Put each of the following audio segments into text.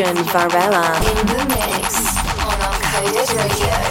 Cristian Varela in the mix on Uncoded Radio.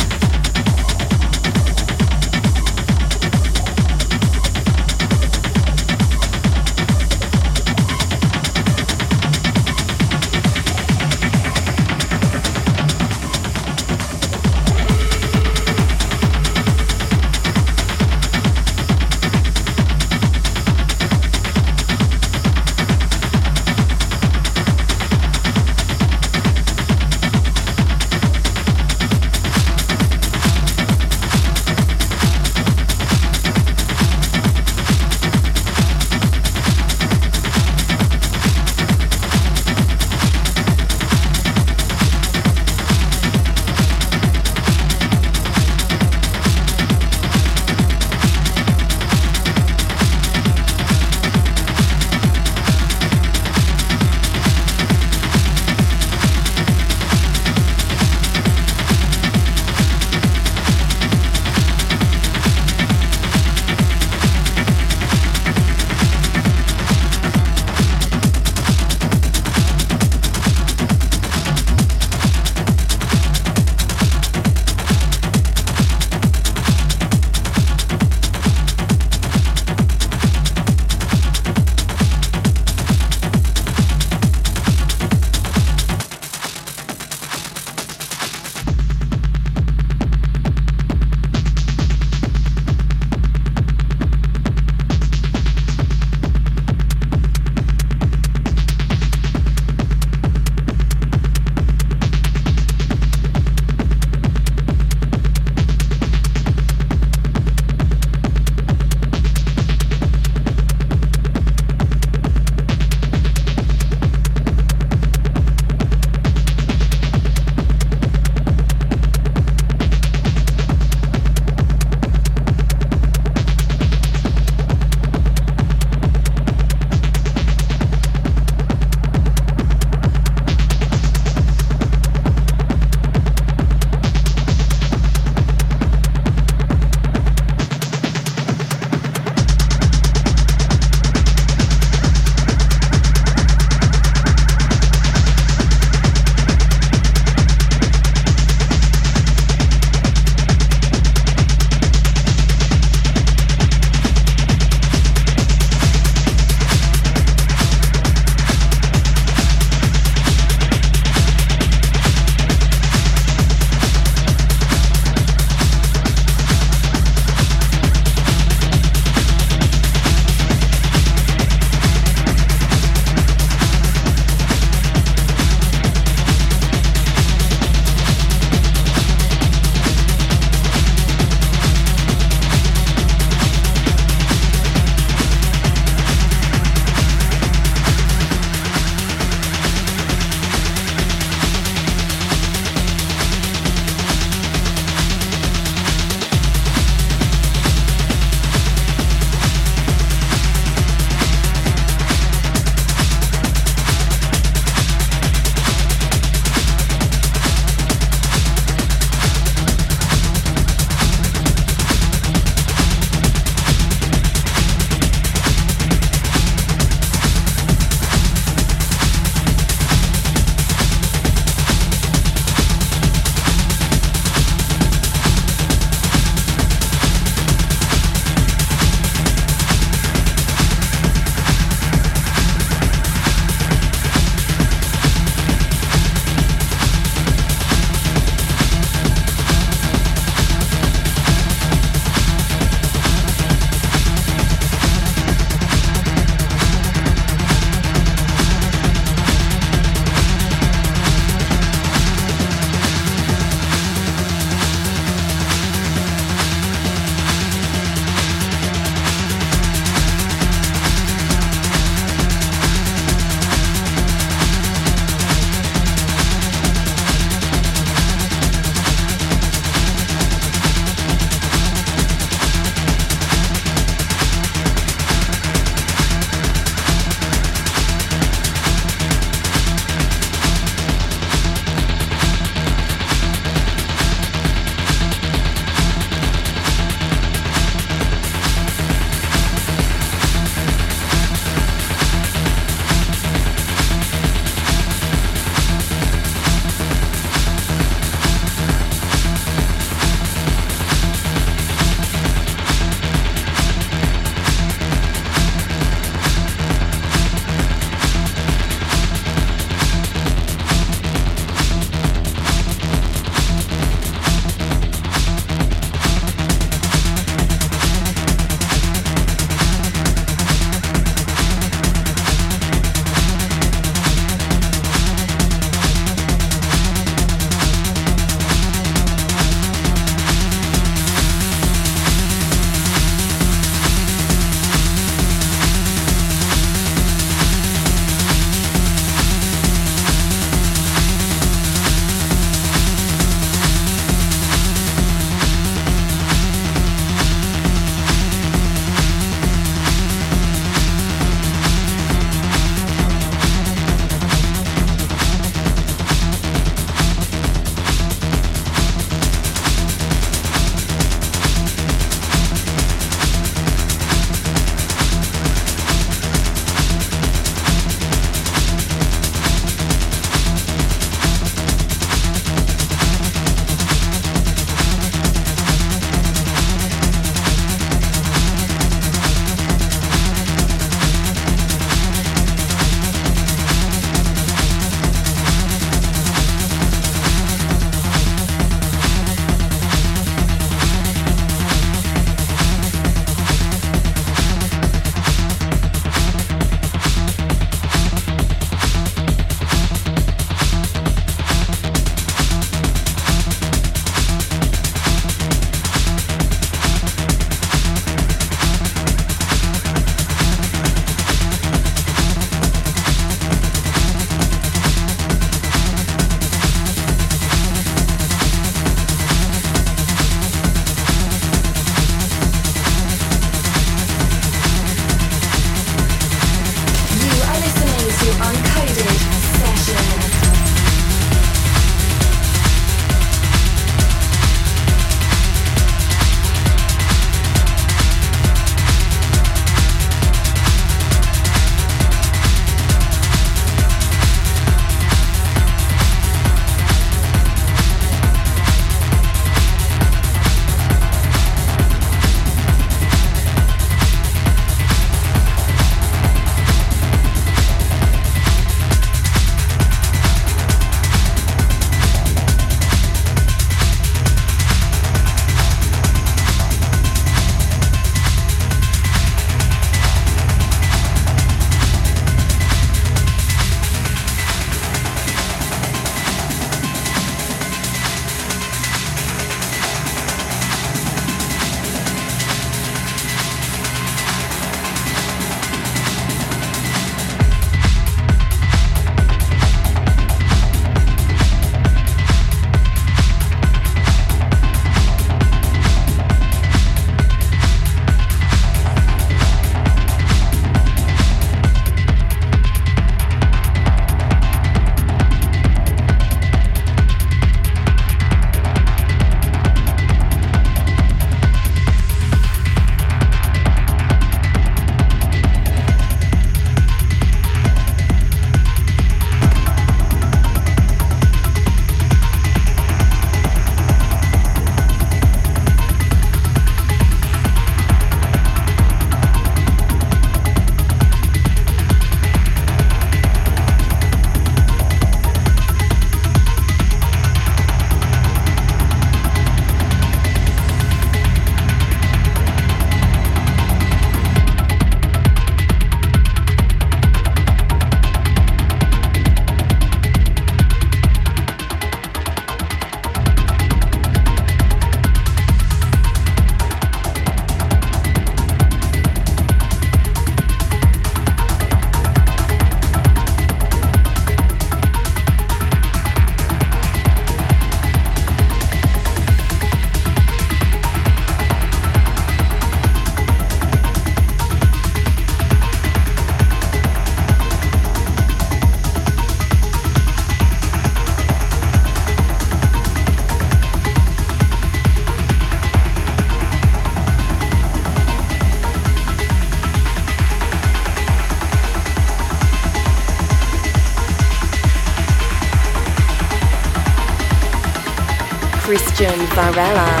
Cristian Varela.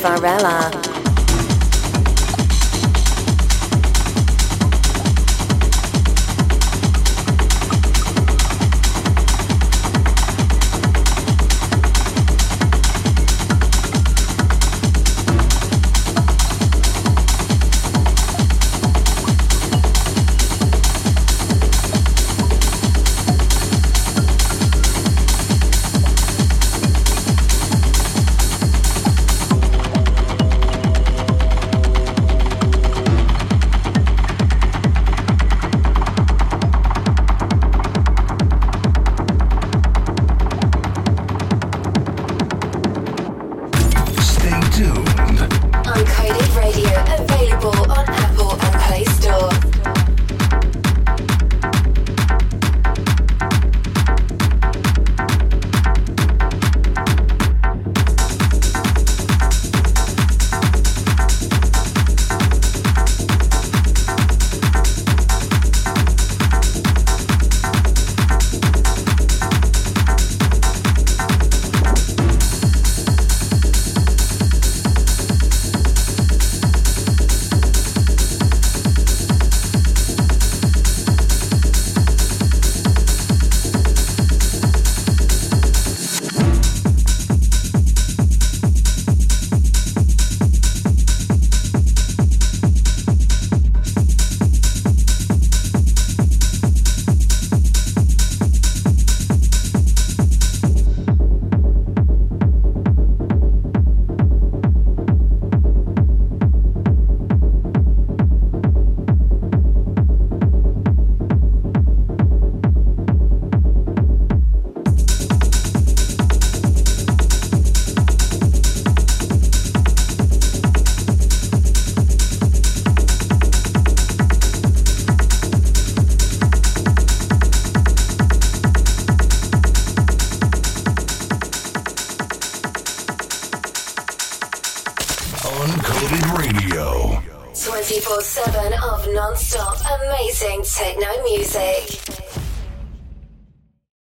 Varela.